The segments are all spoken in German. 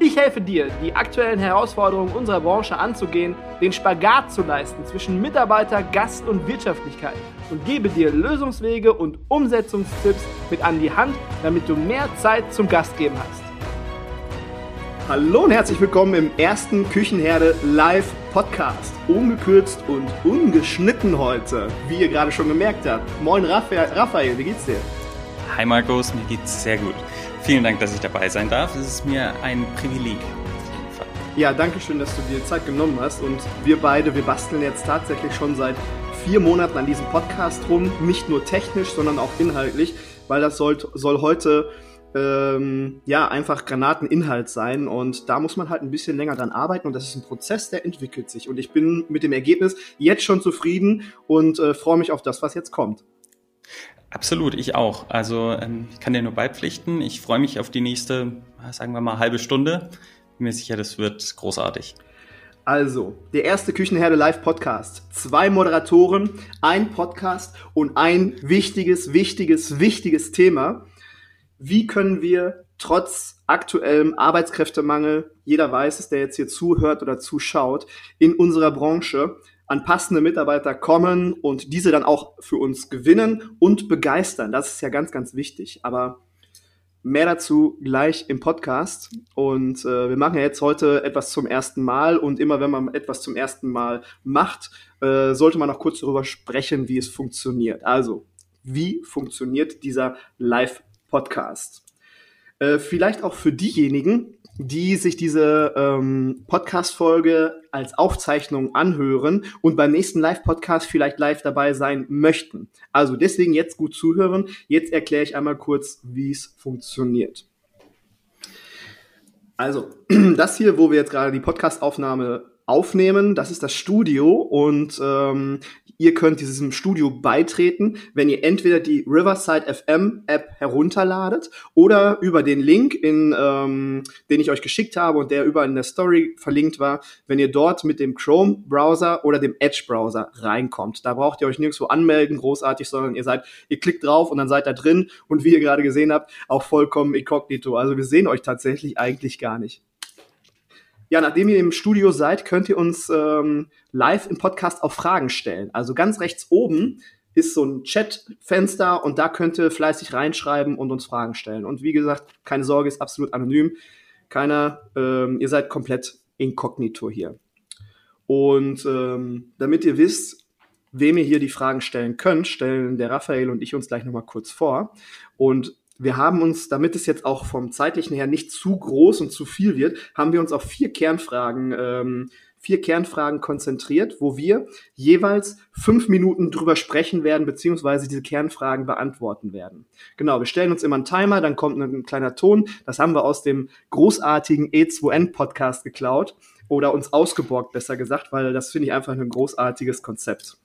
Ich helfe dir, die aktuellen Herausforderungen unserer Branche anzugehen, den Spagat zu leisten zwischen Mitarbeiter, Gast und Wirtschaftlichkeit und gebe dir Lösungswege und Umsetzungstipps mit an die Hand, damit du mehr Zeit zum Gastgeben hast. Hallo und herzlich willkommen im ersten Küchenherde Live Podcast. Ungekürzt und ungeschnitten heute, wie ihr gerade schon gemerkt habt. Moin Raphael, wie geht's dir? Hi Markus, mir geht's sehr gut. Vielen Dank, dass ich dabei sein darf. Es ist mir ein Privileg. Ja, danke schön, dass du dir Zeit genommen hast. Und wir beide, wir basteln jetzt tatsächlich schon seit vier Monaten an diesem Podcast rum. Nicht nur technisch, sondern auch inhaltlich, weil das soll, soll heute ähm, ja einfach Granateninhalt sein. Und da muss man halt ein bisschen länger dran arbeiten. Und das ist ein Prozess, der entwickelt sich. Und ich bin mit dem Ergebnis jetzt schon zufrieden und äh, freue mich auf das, was jetzt kommt. Absolut, ich auch. Also ähm, ich kann dir nur beipflichten. Ich freue mich auf die nächste, sagen wir mal, halbe Stunde. Bin mir sicher, das wird großartig. Also, der erste Küchenherde Live Podcast. Zwei Moderatoren, ein Podcast und ein wichtiges, wichtiges, wichtiges Thema. Wie können wir trotz aktuellem Arbeitskräftemangel, jeder weiß es, der jetzt hier zuhört oder zuschaut, in unserer Branche an passende Mitarbeiter kommen und diese dann auch für uns gewinnen und begeistern. Das ist ja ganz, ganz wichtig. Aber mehr dazu gleich im Podcast. Und äh, wir machen ja jetzt heute etwas zum ersten Mal. Und immer wenn man etwas zum ersten Mal macht, äh, sollte man noch kurz darüber sprechen, wie es funktioniert. Also, wie funktioniert dieser Live-Podcast? Äh, vielleicht auch für diejenigen, die sich diese ähm, Podcast-Folge als Aufzeichnung anhören und beim nächsten Live-Podcast vielleicht live dabei sein möchten. Also deswegen jetzt gut zuhören. Jetzt erkläre ich einmal kurz, wie es funktioniert. Also, das hier, wo wir jetzt gerade die Podcast-Aufnahme aufnehmen, das ist das Studio und ähm, Ihr könnt diesem Studio beitreten, wenn ihr entweder die Riverside FM App herunterladet oder über den Link, in, ähm, den ich euch geschickt habe und der über in der Story verlinkt war, wenn ihr dort mit dem Chrome Browser oder dem Edge Browser reinkommt. Da braucht ihr euch nirgendwo anmelden, großartig, sondern ihr seid, ihr klickt drauf und dann seid da drin und wie ihr gerade gesehen habt, auch vollkommen inkognito. Also wir sehen euch tatsächlich eigentlich gar nicht. Ja, nachdem ihr im Studio seid, könnt ihr uns ähm, live im Podcast auch Fragen stellen. Also ganz rechts oben ist so ein Chatfenster und da könnt ihr fleißig reinschreiben und uns Fragen stellen. Und wie gesagt, keine Sorge, ist absolut anonym. Keiner, ähm, ihr seid komplett inkognito hier. Und ähm, damit ihr wisst, wem ihr hier die Fragen stellen könnt, stellen der Raphael und ich uns gleich nochmal kurz vor. Und wir haben uns, damit es jetzt auch vom zeitlichen her nicht zu groß und zu viel wird, haben wir uns auf vier Kernfragen, ähm, vier Kernfragen konzentriert, wo wir jeweils fünf Minuten drüber sprechen werden, beziehungsweise diese Kernfragen beantworten werden. Genau, wir stellen uns immer einen Timer, dann kommt ein kleiner Ton. Das haben wir aus dem großartigen E2N Podcast geklaut oder uns ausgeborgt, besser gesagt, weil das finde ich einfach ein großartiges Konzept.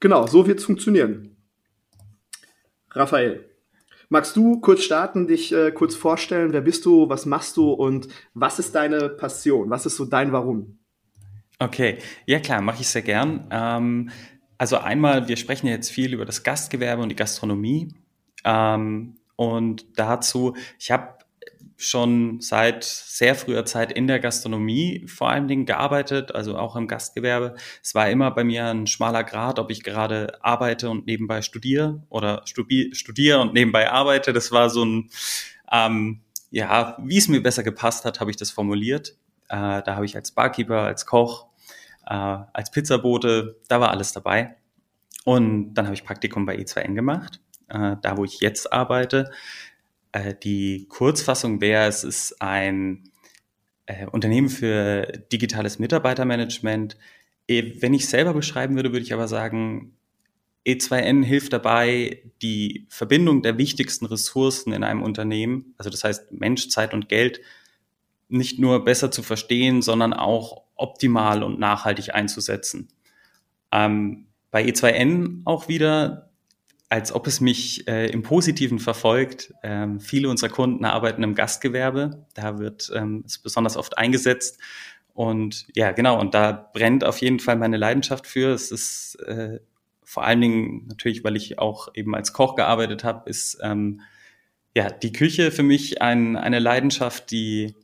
Genau, so wird es funktionieren. Raphael. Magst du kurz starten, dich äh, kurz vorstellen? Wer bist du? Was machst du? Und was ist deine Passion? Was ist so dein Warum? Okay, ja klar, mache ich sehr gern. Ähm, also einmal, wir sprechen jetzt viel über das Gastgewerbe und die Gastronomie. Ähm, und dazu, ich habe schon seit sehr früher Zeit in der Gastronomie vor allen Dingen gearbeitet, also auch im Gastgewerbe. Es war immer bei mir ein schmaler Grad, ob ich gerade arbeite und nebenbei studiere oder studiere und nebenbei arbeite. Das war so ein, ähm, ja, wie es mir besser gepasst hat, habe ich das formuliert. Äh, da habe ich als Barkeeper, als Koch, äh, als Pizzabote, da war alles dabei. Und dann habe ich Praktikum bei E2N gemacht, äh, da wo ich jetzt arbeite. Äh, die Kurzfassung wäre, es ist ein äh, Unternehmen für digitales Mitarbeitermanagement. E, wenn ich selber beschreiben würde, würde ich aber sagen, E2N hilft dabei, die Verbindung der wichtigsten Ressourcen in einem Unternehmen, also das heißt Mensch, Zeit und Geld, nicht nur besser zu verstehen, sondern auch optimal und nachhaltig einzusetzen. Ähm, bei E2N auch wieder, als ob es mich äh, im Positiven verfolgt. Ähm, viele unserer Kunden arbeiten im Gastgewerbe. Da wird ähm, es besonders oft eingesetzt. Und ja, genau, und da brennt auf jeden Fall meine Leidenschaft für. Es ist äh, vor allen Dingen natürlich, weil ich auch eben als Koch gearbeitet habe, ist ähm, ja die Küche für mich ein, eine Leidenschaft, die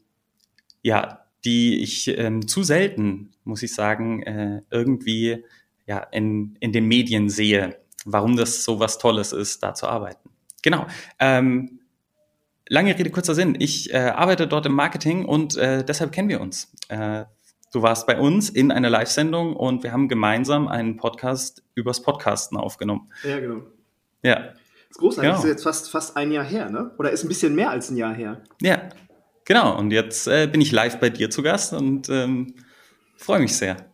ja, die ich ähm, zu selten, muss ich sagen, äh, irgendwie ja in, in den Medien sehe, warum das so was Tolles ist, da zu arbeiten. Genau. Ähm, lange Rede, kurzer Sinn. Ich äh, arbeite dort im Marketing und äh, deshalb kennen wir uns. Äh, du warst bei uns in einer Live-Sendung und wir haben gemeinsam einen Podcast übers Podcasten aufgenommen. Ja, genau. Ja. Das ist großartig. Genau. Das ist jetzt fast, fast ein Jahr her, ne? Oder ist ein bisschen mehr als ein Jahr her. Ja, genau. Und jetzt äh, bin ich live bei dir zu Gast und ähm, freue mich sehr.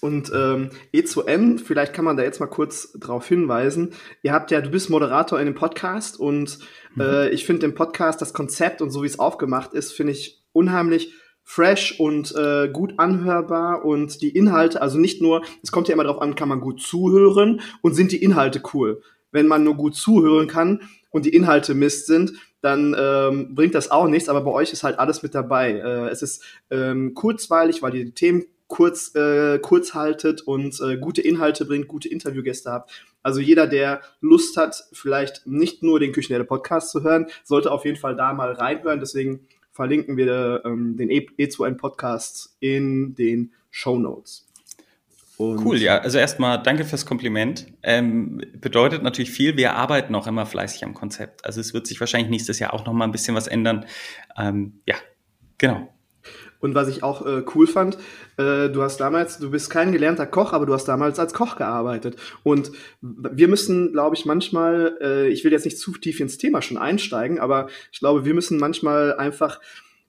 Und ähm, E2N, vielleicht kann man da jetzt mal kurz drauf hinweisen. Ihr habt ja, du bist Moderator in dem Podcast und mhm. äh, ich finde den Podcast, das Konzept und so wie es aufgemacht ist, finde ich unheimlich fresh und äh, gut anhörbar und die Inhalte, also nicht nur, es kommt ja immer darauf an, kann man gut zuhören und sind die Inhalte cool. Wenn man nur gut zuhören kann und die Inhalte Mist sind, dann ähm, bringt das auch nichts, aber bei euch ist halt alles mit dabei. Äh, es ist ähm, kurzweilig, weil ihr die Themen kurz, äh, kurz haltet und äh, gute Inhalte bringt, gute Interviewgäste habt. Also jeder, der Lust hat, vielleicht nicht nur den Küchenherde Podcast zu hören, sollte auf jeden Fall da mal reinhören. Deswegen verlinken wir ähm, den E2N Podcast in den Show Notes. cool, ja. Also erstmal danke fürs Kompliment. Ähm, bedeutet natürlich viel. Wir arbeiten auch immer fleißig am Konzept. Also es wird sich wahrscheinlich nächstes Jahr auch noch mal ein bisschen was ändern. Ähm, ja, genau. Und was ich auch äh, cool fand, äh, du hast damals, du bist kein gelernter Koch, aber du hast damals als Koch gearbeitet. Und wir müssen, glaube ich, manchmal, äh, ich will jetzt nicht zu tief ins Thema schon einsteigen, aber ich glaube, wir müssen manchmal einfach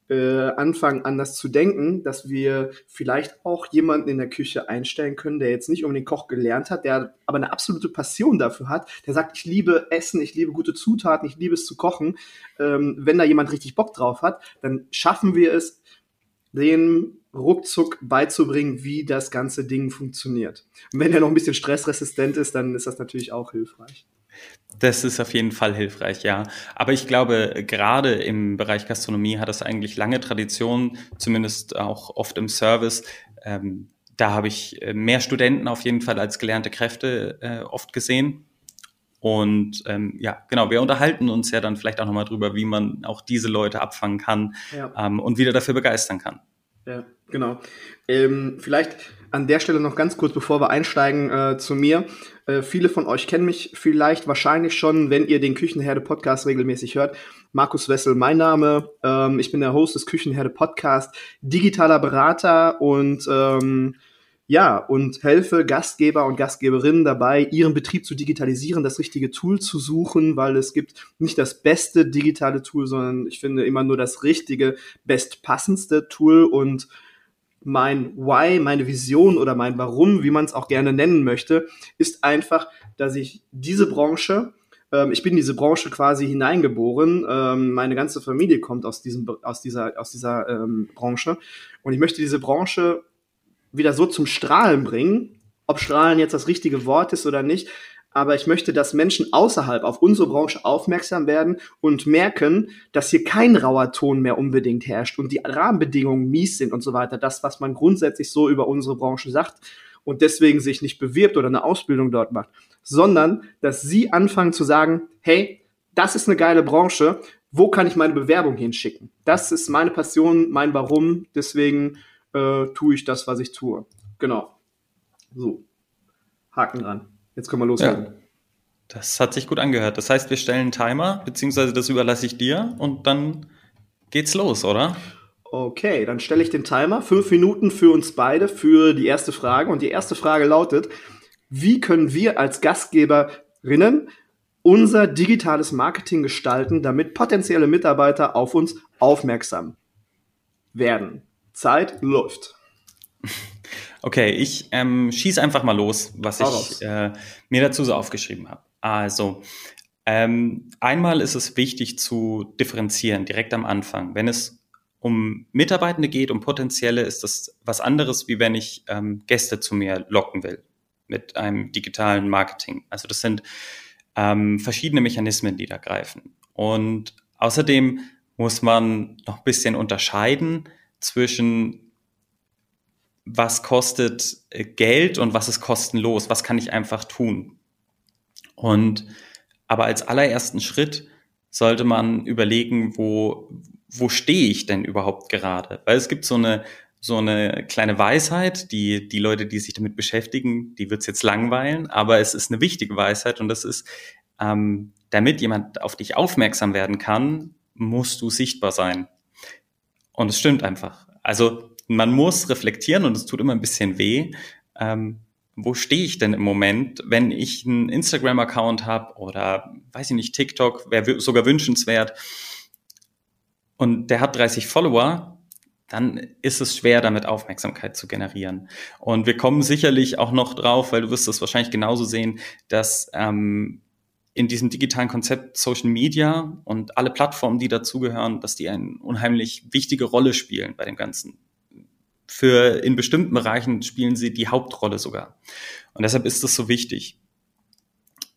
äh, anfangen, anders zu denken, dass wir vielleicht auch jemanden in der Küche einstellen können, der jetzt nicht um den Koch gelernt hat, der aber eine absolute Passion dafür hat, der sagt, ich liebe Essen, ich liebe gute Zutaten, ich liebe es zu kochen. Ähm, wenn da jemand richtig Bock drauf hat, dann schaffen wir es, den ruckzuck beizubringen, wie das ganze Ding funktioniert. Und wenn er noch ein bisschen stressresistent ist, dann ist das natürlich auch hilfreich. Das ist auf jeden Fall hilfreich, ja. Aber ich glaube, gerade im Bereich Gastronomie hat es eigentlich lange Tradition, zumindest auch oft im Service. Ähm, da habe ich äh, mehr Studenten auf jeden Fall als gelernte Kräfte äh, oft gesehen. Und ähm, ja, genau, wir unterhalten uns ja dann vielleicht auch nochmal drüber, wie man auch diese Leute abfangen kann ja. ähm, und wieder dafür begeistern kann. Ja, genau. Ähm, vielleicht an der Stelle noch ganz kurz, bevor wir einsteigen äh, zu mir. Äh, viele von euch kennen mich vielleicht wahrscheinlich schon, wenn ihr den Küchenherde Podcast regelmäßig hört. Markus Wessel, mein Name. Ähm, ich bin der Host des Küchenherde Podcast, digitaler Berater und ähm, ja, und helfe Gastgeber und Gastgeberinnen dabei, ihren Betrieb zu digitalisieren, das richtige Tool zu suchen, weil es gibt nicht das beste digitale Tool, sondern ich finde immer nur das richtige, bestpassendste Tool. Und mein Why, meine Vision oder mein Warum, wie man es auch gerne nennen möchte, ist einfach, dass ich diese Branche, ähm, ich bin in diese Branche quasi hineingeboren, ähm, meine ganze Familie kommt aus diesem, aus dieser, aus dieser ähm, Branche. Und ich möchte diese Branche wieder so zum Strahlen bringen. Ob Strahlen jetzt das richtige Wort ist oder nicht, aber ich möchte, dass Menschen außerhalb auf unsere Branche aufmerksam werden und merken, dass hier kein rauer Ton mehr unbedingt herrscht und die Rahmenbedingungen mies sind und so weiter. Das, was man grundsätzlich so über unsere Branche sagt und deswegen sich nicht bewirbt oder eine Ausbildung dort macht, sondern dass sie anfangen zu sagen, hey, das ist eine geile Branche, wo kann ich meine Bewerbung hinschicken? Das ist meine Passion, mein Warum, deswegen äh, tue ich das, was ich tue. Genau. So. Haken dran. Jetzt können wir loslegen. Ja. Das hat sich gut angehört. Das heißt, wir stellen einen Timer, beziehungsweise das überlasse ich dir und dann geht's los, oder? Okay, dann stelle ich den Timer. Fünf Minuten für uns beide für die erste Frage. Und die erste Frage lautet, wie können wir als Gastgeberinnen unser digitales Marketing gestalten, damit potenzielle Mitarbeiter auf uns aufmerksam werden? Zeit läuft. Okay, ich ähm, schieße einfach mal los, was ich äh, mir dazu so aufgeschrieben habe. Also, ähm, einmal ist es wichtig zu differenzieren, direkt am Anfang. Wenn es um Mitarbeitende geht, um potenzielle, ist das was anderes, wie wenn ich ähm, Gäste zu mir locken will. mit einem digitalen Marketing. Also das sind ähm, verschiedene Mechanismen, die da greifen. Und außerdem muss man noch ein bisschen unterscheiden zwischen was kostet äh, Geld und was ist kostenlos, was kann ich einfach tun. Und aber als allerersten Schritt sollte man überlegen, wo, wo stehe ich denn überhaupt gerade? Weil es gibt so eine, so eine kleine Weisheit, die, die Leute, die sich damit beschäftigen, die wird's jetzt langweilen, aber es ist eine wichtige Weisheit und das ist, ähm, damit jemand auf dich aufmerksam werden kann, musst du sichtbar sein. Und es stimmt einfach. Also man muss reflektieren und es tut immer ein bisschen weh. Ähm, wo stehe ich denn im Moment, wenn ich einen Instagram-Account habe oder weiß ich nicht, TikTok, wäre sogar wünschenswert und der hat 30 Follower, dann ist es schwer, damit Aufmerksamkeit zu generieren. Und wir kommen sicherlich auch noch drauf, weil du wirst es wahrscheinlich genauso sehen, dass ähm, in diesem digitalen Konzept Social Media und alle Plattformen, die dazugehören, dass die eine unheimlich wichtige Rolle spielen bei dem Ganzen. Für in bestimmten Bereichen spielen sie die Hauptrolle sogar. Und deshalb ist das so wichtig.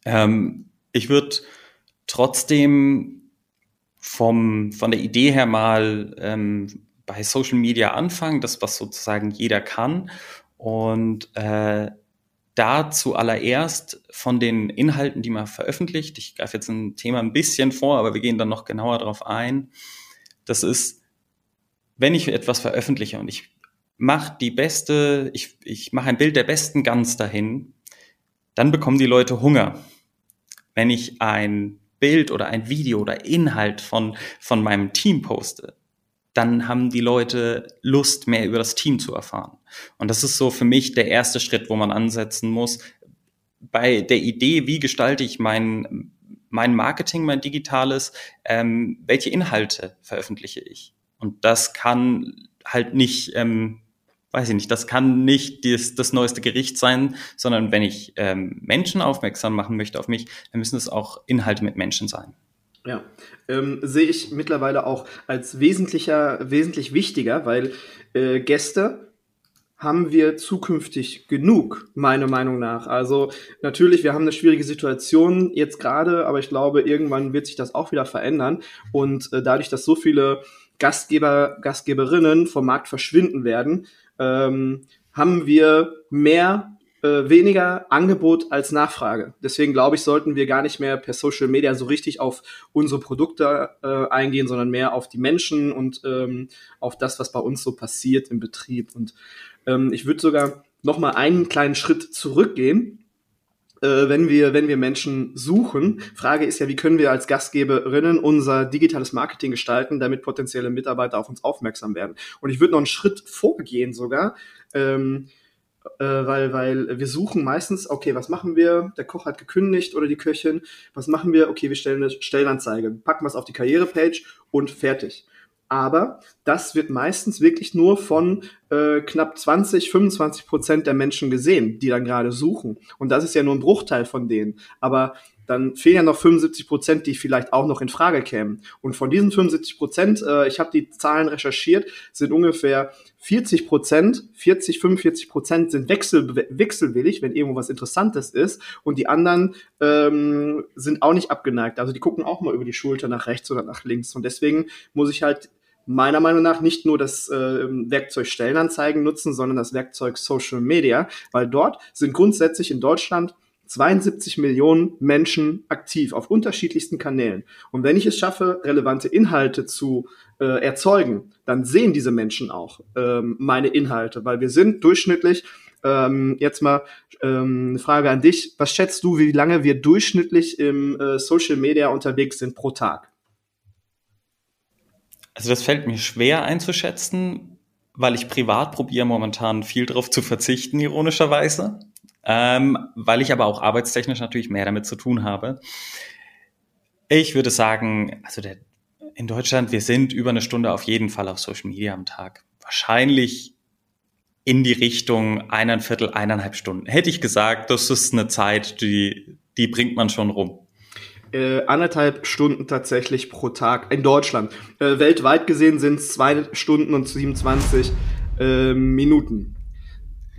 Ähm, ich würde trotzdem vom, von der Idee her mal ähm, bei Social Media anfangen, das, was sozusagen jeder kann. Und äh, da zuallererst von den Inhalten, die man veröffentlicht, ich greife jetzt ein Thema ein bisschen vor, aber wir gehen dann noch genauer darauf ein. Das ist, wenn ich etwas veröffentliche und ich mache die beste, ich, ich mache ein Bild der besten Gans dahin, dann bekommen die Leute Hunger. Wenn ich ein Bild oder ein Video oder Inhalt von, von meinem Team poste, dann haben die Leute Lust, mehr über das Team zu erfahren. Und das ist so für mich der erste Schritt, wo man ansetzen muss. Bei der Idee, wie gestalte ich mein, mein Marketing, mein digitales, ähm, welche Inhalte veröffentliche ich? Und das kann halt nicht, ähm, weiß ich nicht, das kann nicht das, das neueste Gericht sein, sondern wenn ich ähm, Menschen aufmerksam machen möchte auf mich, dann müssen es auch Inhalte mit Menschen sein. Ja, ähm, sehe ich mittlerweile auch als wesentlicher, wesentlich wichtiger, weil äh, Gäste haben wir zukünftig genug, meiner Meinung nach. Also natürlich, wir haben eine schwierige Situation jetzt gerade, aber ich glaube, irgendwann wird sich das auch wieder verändern. Und äh, dadurch, dass so viele Gastgeber, Gastgeberinnen vom Markt verschwinden werden, ähm, haben wir mehr äh, weniger Angebot als Nachfrage. Deswegen glaube ich, sollten wir gar nicht mehr per Social Media so richtig auf unsere Produkte äh, eingehen, sondern mehr auf die Menschen und ähm, auf das, was bei uns so passiert im Betrieb. Und ähm, ich würde sogar noch mal einen kleinen Schritt zurückgehen. Äh, wenn wir, wenn wir Menschen suchen. Frage ist ja, wie können wir als Gastgeberinnen unser digitales Marketing gestalten, damit potenzielle Mitarbeiter auf uns aufmerksam werden. Und ich würde noch einen Schritt vorgehen sogar. Ähm, äh, weil, weil wir suchen meistens, okay, was machen wir? Der Koch hat gekündigt oder die Köchin. Was machen wir? Okay, wir stellen eine Stellenanzeige, packen was auf die Karrierepage und fertig. Aber das wird meistens wirklich nur von äh, knapp 20, 25 Prozent der Menschen gesehen, die dann gerade suchen. Und das ist ja nur ein Bruchteil von denen. Aber dann fehlen ja noch 75 Prozent, die vielleicht auch noch in Frage kämen. Und von diesen 75 Prozent, äh, ich habe die Zahlen recherchiert, sind ungefähr 40 Prozent, 40, 45 Prozent sind wechsel, wechselwillig, wenn irgendwo was Interessantes ist. Und die anderen ähm, sind auch nicht abgeneigt. Also die gucken auch mal über die Schulter nach rechts oder nach links. Und deswegen muss ich halt meiner Meinung nach nicht nur das äh, Werkzeug Stellenanzeigen nutzen, sondern das Werkzeug Social Media, weil dort sind grundsätzlich in Deutschland 72 Millionen Menschen aktiv auf unterschiedlichsten Kanälen. Und wenn ich es schaffe, relevante Inhalte zu äh, erzeugen, dann sehen diese Menschen auch ähm, meine Inhalte, weil wir sind durchschnittlich, ähm, jetzt mal ähm, eine Frage an dich, was schätzt du, wie lange wir durchschnittlich im äh, Social Media unterwegs sind pro Tag? Also das fällt mir schwer einzuschätzen, weil ich privat probiere momentan viel darauf zu verzichten, ironischerweise ähm, weil ich aber auch arbeitstechnisch natürlich mehr damit zu tun habe. Ich würde sagen, also der, in Deutschland, wir sind über eine Stunde auf jeden Fall auf Social Media am Tag. Wahrscheinlich in die Richtung eineinviertel, eineinhalb Stunden. Hätte ich gesagt, das ist eine Zeit, die, die bringt man schon rum. Äh, anderthalb Stunden tatsächlich pro Tag in Deutschland. Äh, weltweit gesehen sind es zwei Stunden und 27 äh, Minuten.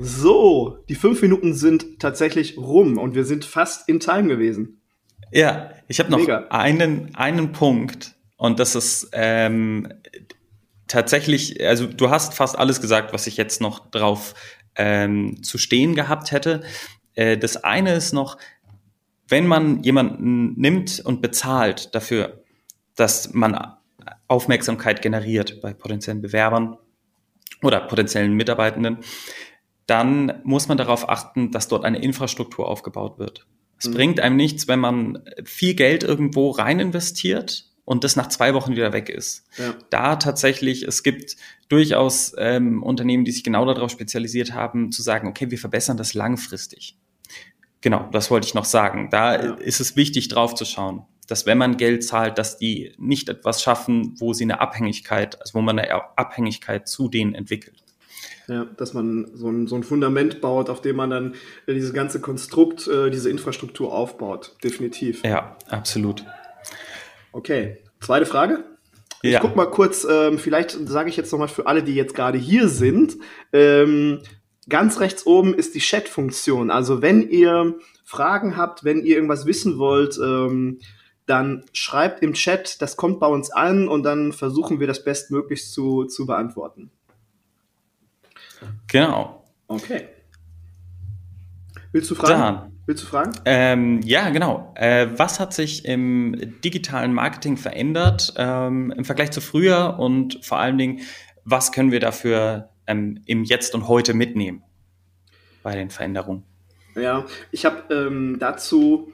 So, die fünf Minuten sind tatsächlich rum und wir sind fast in Time gewesen. Ja, ich habe noch einen, einen Punkt und das ist ähm, tatsächlich, also du hast fast alles gesagt, was ich jetzt noch drauf ähm, zu stehen gehabt hätte. Äh, das eine ist noch, wenn man jemanden nimmt und bezahlt dafür, dass man Aufmerksamkeit generiert bei potenziellen Bewerbern oder potenziellen Mitarbeitenden, dann muss man darauf achten, dass dort eine Infrastruktur aufgebaut wird. Es mhm. bringt einem nichts, wenn man viel Geld irgendwo rein investiert und das nach zwei Wochen wieder weg ist. Ja. Da tatsächlich, es gibt durchaus ähm, Unternehmen, die sich genau darauf spezialisiert haben, zu sagen, okay, wir verbessern das langfristig. Genau, das wollte ich noch sagen. Da ja. ist es wichtig, drauf zu schauen, dass wenn man Geld zahlt, dass die nicht etwas schaffen, wo sie eine Abhängigkeit, also wo man eine Abhängigkeit zu denen entwickelt. Ja, dass man so ein, so ein Fundament baut, auf dem man dann äh, dieses ganze Konstrukt, äh, diese Infrastruktur aufbaut. Definitiv. Ja, absolut. Okay, zweite Frage. Ich ja. guck mal kurz, ähm, vielleicht sage ich jetzt nochmal für alle, die jetzt gerade hier sind. Ähm, ganz rechts oben ist die Chat-Funktion. Also wenn ihr Fragen habt, wenn ihr irgendwas wissen wollt, ähm, dann schreibt im Chat, das kommt bei uns an und dann versuchen wir das bestmöglichst zu, zu beantworten. Genau. Okay. Willst du fragen? Dann, Willst du fragen? Ähm, ja, genau. Äh, was hat sich im digitalen Marketing verändert ähm, im Vergleich zu früher und vor allen Dingen, was können wir dafür ähm, im Jetzt und Heute mitnehmen bei den Veränderungen? Ja, ich habe ähm, dazu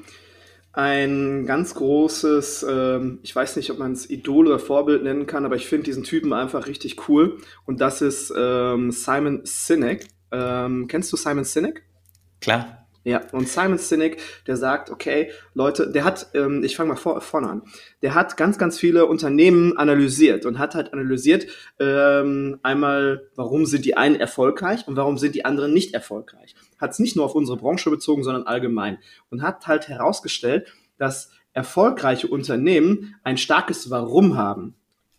ein ganz großes, ähm, ich weiß nicht, ob man es Idol oder Vorbild nennen kann, aber ich finde diesen Typen einfach richtig cool. Und das ist ähm, Simon Sinek. Ähm, kennst du Simon Sinek? Klar. Ja, und Simon Sinek, der sagt, okay, Leute, der hat, ähm, ich fange mal vor, vorne an, der hat ganz, ganz viele Unternehmen analysiert und hat halt analysiert, ähm, einmal, warum sind die einen erfolgreich und warum sind die anderen nicht erfolgreich hat es nicht nur auf unsere Branche bezogen, sondern allgemein und hat halt herausgestellt, dass erfolgreiche Unternehmen ein starkes Warum haben.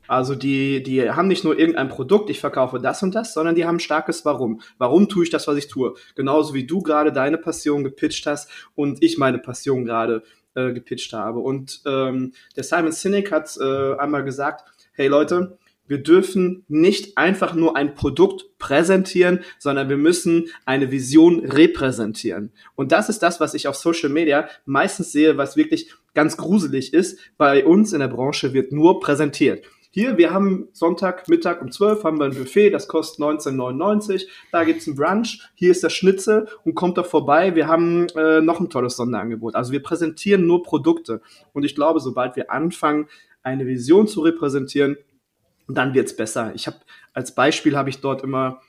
Also die, die haben nicht nur irgendein Produkt, ich verkaufe das und das, sondern die haben ein starkes Warum. Warum tue ich das, was ich tue? Genauso wie du gerade deine Passion gepitcht hast und ich meine Passion gerade äh, gepitcht habe. Und ähm, der Simon Sinek hat äh, einmal gesagt, hey Leute, wir dürfen nicht einfach nur ein Produkt präsentieren, sondern wir müssen eine Vision repräsentieren. Und das ist das, was ich auf Social Media meistens sehe, was wirklich ganz gruselig ist. Bei uns in der Branche wird nur präsentiert. Hier, wir haben Sonntag, Mittag um 12 haben wir ein Buffet, das kostet 19,99. Da gibt's ein Brunch, hier ist der Schnitzel und kommt doch vorbei. Wir haben äh, noch ein tolles Sonderangebot. Also wir präsentieren nur Produkte. Und ich glaube, sobald wir anfangen, eine Vision zu repräsentieren, und dann wird's besser. Ich habe als Beispiel habe ich dort immer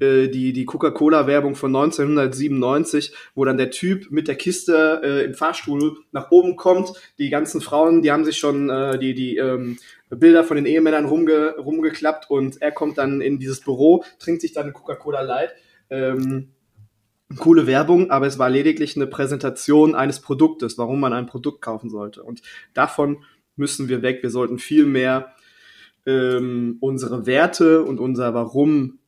äh, die, die Coca-Cola-Werbung von 1997, wo dann der Typ mit der Kiste äh, im Fahrstuhl nach oben kommt. Die ganzen Frauen, die haben sich schon äh, die, die ähm, Bilder von den Ehemännern rumge, rumgeklappt und er kommt dann in dieses Büro, trinkt sich dann Coca-Cola Light. Ähm, coole Werbung, aber es war lediglich eine Präsentation eines Produktes, warum man ein Produkt kaufen sollte. Und davon müssen wir weg. Wir sollten viel mehr ähm, unsere Werte und unser Warum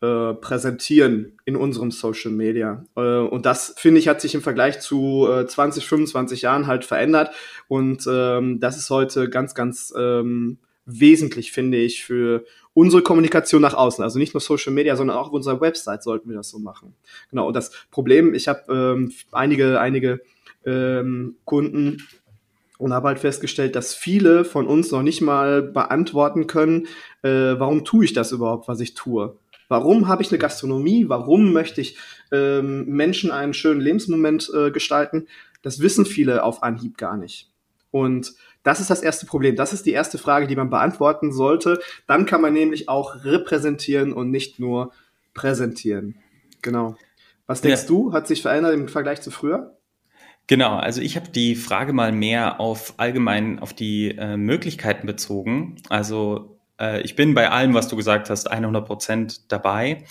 äh, präsentieren in unserem Social Media. Äh, und das, finde ich, hat sich im Vergleich zu äh, 20, 25 Jahren halt verändert. Und ähm, das ist heute ganz, ganz ähm, wesentlich, finde ich, für unsere Kommunikation nach außen. Also nicht nur Social Media, sondern auch auf unserer Website sollten wir das so machen. Genau. Und das Problem, ich habe ähm, einige, einige ähm, Kunden, und habe halt festgestellt, dass viele von uns noch nicht mal beantworten können, äh, warum tue ich das überhaupt, was ich tue. Warum habe ich eine Gastronomie? Warum möchte ich ähm, Menschen einen schönen Lebensmoment äh, gestalten? Das wissen viele auf Anhieb gar nicht. Und das ist das erste Problem. Das ist die erste Frage, die man beantworten sollte. Dann kann man nämlich auch repräsentieren und nicht nur präsentieren. Genau. Was denkst ja. du, hat sich verändert im Vergleich zu früher? Genau, also ich habe die Frage mal mehr auf allgemein auf die äh, Möglichkeiten bezogen. Also äh, ich bin bei allem, was du gesagt hast, 100 Prozent dabei.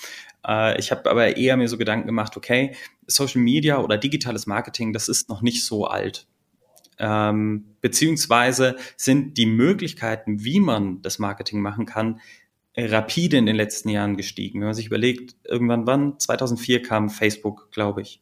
Äh, ich habe aber eher mir so Gedanken gemacht, okay, Social Media oder digitales Marketing, das ist noch nicht so alt. Ähm, beziehungsweise sind die Möglichkeiten, wie man das Marketing machen kann, rapide in den letzten Jahren gestiegen. Wenn man sich überlegt, irgendwann wann, 2004 kam Facebook, glaube ich.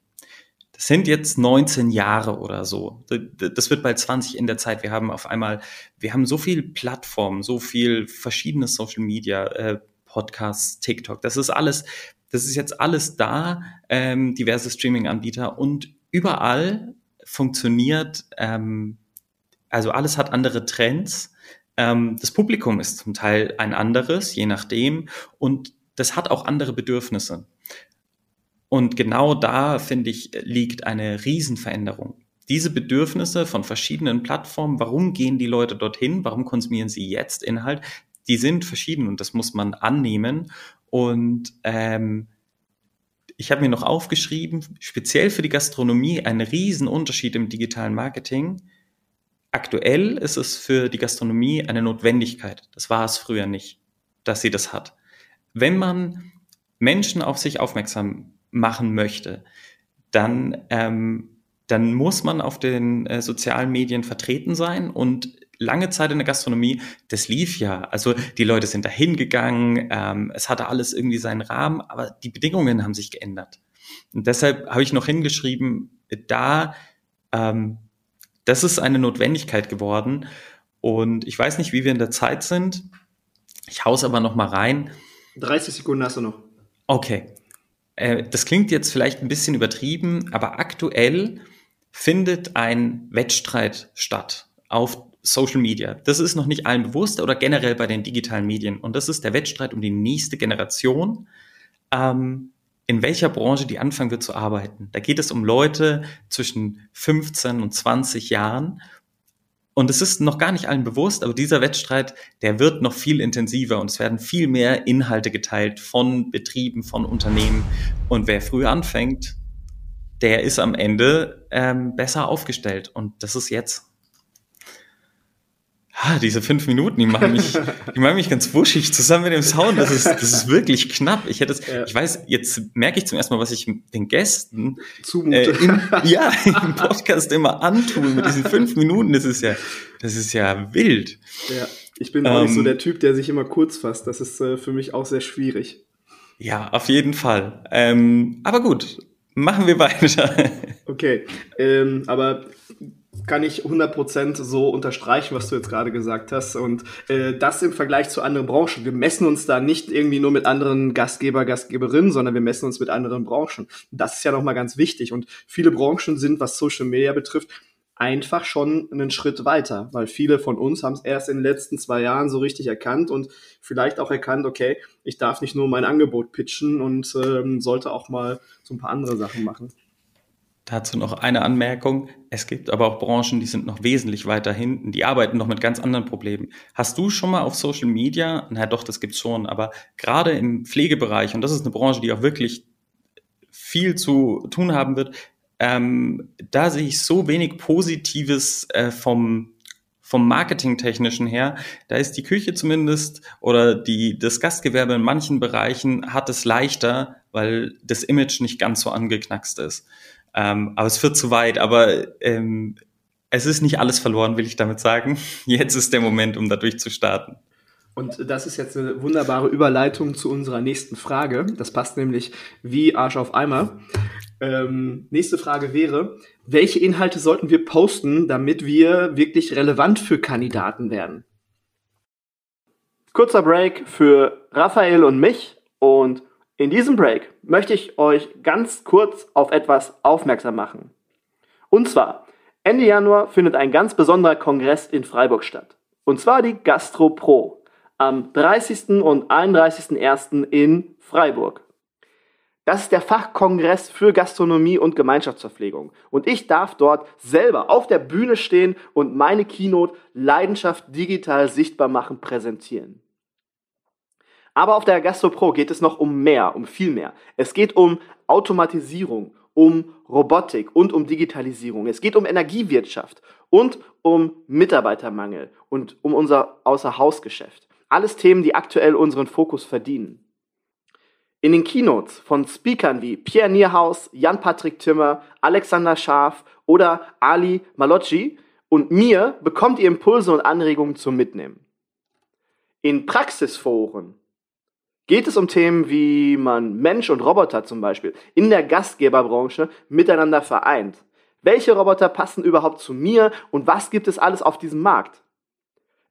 Das sind jetzt 19 Jahre oder so. Das wird bald 20 in der Zeit. Wir haben auf einmal, wir haben so viel Plattformen, so viel verschiedene Social Media, äh, Podcasts, TikTok. Das ist alles, das ist jetzt alles da, ähm, diverse Streaming-Anbieter und überall funktioniert, ähm, also alles hat andere Trends. Ähm, das Publikum ist zum Teil ein anderes, je nachdem, und das hat auch andere Bedürfnisse. Und genau da, finde ich, liegt eine Riesenveränderung. Diese Bedürfnisse von verschiedenen Plattformen, warum gehen die Leute dorthin, warum konsumieren sie jetzt Inhalt, die sind verschieden und das muss man annehmen. Und ähm, ich habe mir noch aufgeschrieben, speziell für die Gastronomie ein Riesenunterschied im digitalen Marketing. Aktuell ist es für die Gastronomie eine Notwendigkeit. Das war es früher nicht, dass sie das hat. Wenn man Menschen auf sich aufmerksam machen möchte, dann, ähm, dann muss man auf den äh, sozialen Medien vertreten sein und lange Zeit in der Gastronomie, das lief ja. Also die Leute sind da hingegangen, ähm, es hatte alles irgendwie seinen Rahmen, aber die Bedingungen haben sich geändert. Und deshalb habe ich noch hingeschrieben, da, ähm, das ist eine Notwendigkeit geworden. Und ich weiß nicht, wie wir in der Zeit sind. Ich hau's aber noch mal rein. 30 Sekunden hast du noch. Okay. Äh, das klingt jetzt vielleicht ein bisschen übertrieben, aber aktuell findet ein Wettstreit statt auf Social Media. Das ist noch nicht allen bewusst oder generell bei den digitalen Medien. Und das ist der Wettstreit um die nächste Generation, ähm, in welcher Branche die anfangen wird zu arbeiten. Da geht es um Leute zwischen 15 und 20 Jahren. Und es ist noch gar nicht allen bewusst, aber dieser Wettstreit, der wird noch viel intensiver und es werden viel mehr Inhalte geteilt von Betrieben, von Unternehmen. Und wer früh anfängt, der ist am Ende ähm, besser aufgestellt. Und das ist jetzt ah, diese fünf Minuten, die machen mich, die machen mich ganz wuschig zusammen mit dem Sound. Das ist, das ist wirklich knapp. Ich hätte es, ja. ich weiß, jetzt merke ich zum ersten Mal, was ich den Gästen Zumute. Äh, im, ja, im Podcast immer antue mit diesen fünf Minuten. Das ist ja, das ist ja wild. Ja, ich bin auch ähm, nicht so ähm, der Typ, der sich immer kurz fasst. Das ist äh, für mich auch sehr schwierig. Ja, auf jeden Fall. Ähm, aber gut, machen wir weiter. Okay, ähm, aber kann ich 100% so unterstreichen, was du jetzt gerade gesagt hast. Und äh, das im Vergleich zu anderen Branchen. Wir messen uns da nicht irgendwie nur mit anderen Gastgeber, Gastgeberinnen, sondern wir messen uns mit anderen Branchen. Das ist ja nochmal ganz wichtig. Und viele Branchen sind, was Social Media betrifft, einfach schon einen Schritt weiter, weil viele von uns haben es erst in den letzten zwei Jahren so richtig erkannt und vielleicht auch erkannt, okay, ich darf nicht nur mein Angebot pitchen und ähm, sollte auch mal so ein paar andere Sachen machen. Dazu noch eine Anmerkung. Es gibt aber auch Branchen, die sind noch wesentlich weiter hinten. Die arbeiten noch mit ganz anderen Problemen. Hast du schon mal auf Social Media, na doch, das gibt's schon, aber gerade im Pflegebereich, und das ist eine Branche, die auch wirklich viel zu tun haben wird, ähm, da sehe ich so wenig Positives äh, vom vom Marketingtechnischen her, da ist die Küche zumindest oder die, das Gastgewerbe in manchen Bereichen hat es leichter, weil das Image nicht ganz so angeknackst ist. Ähm, aber es führt zu weit. Aber ähm, es ist nicht alles verloren, will ich damit sagen. Jetzt ist der Moment, um da durchzustarten. Und das ist jetzt eine wunderbare Überleitung zu unserer nächsten Frage. Das passt nämlich wie Arsch auf Eimer. Ähm, nächste Frage wäre, welche Inhalte sollten wir posten, damit wir wirklich relevant für Kandidaten werden? Kurzer Break für Raphael und mich und in diesem Break möchte ich euch ganz kurz auf etwas aufmerksam machen. Und zwar, Ende Januar findet ein ganz besonderer Kongress in Freiburg statt. Und zwar die Gastro Pro am 30. und 31.01. in Freiburg. Das ist der Fachkongress für Gastronomie und Gemeinschaftsverpflegung. Und ich darf dort selber auf der Bühne stehen und meine Keynote Leidenschaft digital sichtbar machen präsentieren. Aber auf der Gastro Pro geht es noch um mehr, um viel mehr. Es geht um Automatisierung, um Robotik und um Digitalisierung. Es geht um Energiewirtschaft und um Mitarbeitermangel und um unser Außerhausgeschäft. Alles Themen, die aktuell unseren Fokus verdienen. In den Keynotes von Speakern wie Pierre Nierhaus, Jan-Patrick Timmer, Alexander Scharf oder Ali Malocci und mir bekommt ihr Impulse und Anregungen zum Mitnehmen. In Praxisforen geht es um Themen, wie man Mensch und Roboter zum Beispiel in der Gastgeberbranche miteinander vereint. Welche Roboter passen überhaupt zu mir und was gibt es alles auf diesem Markt?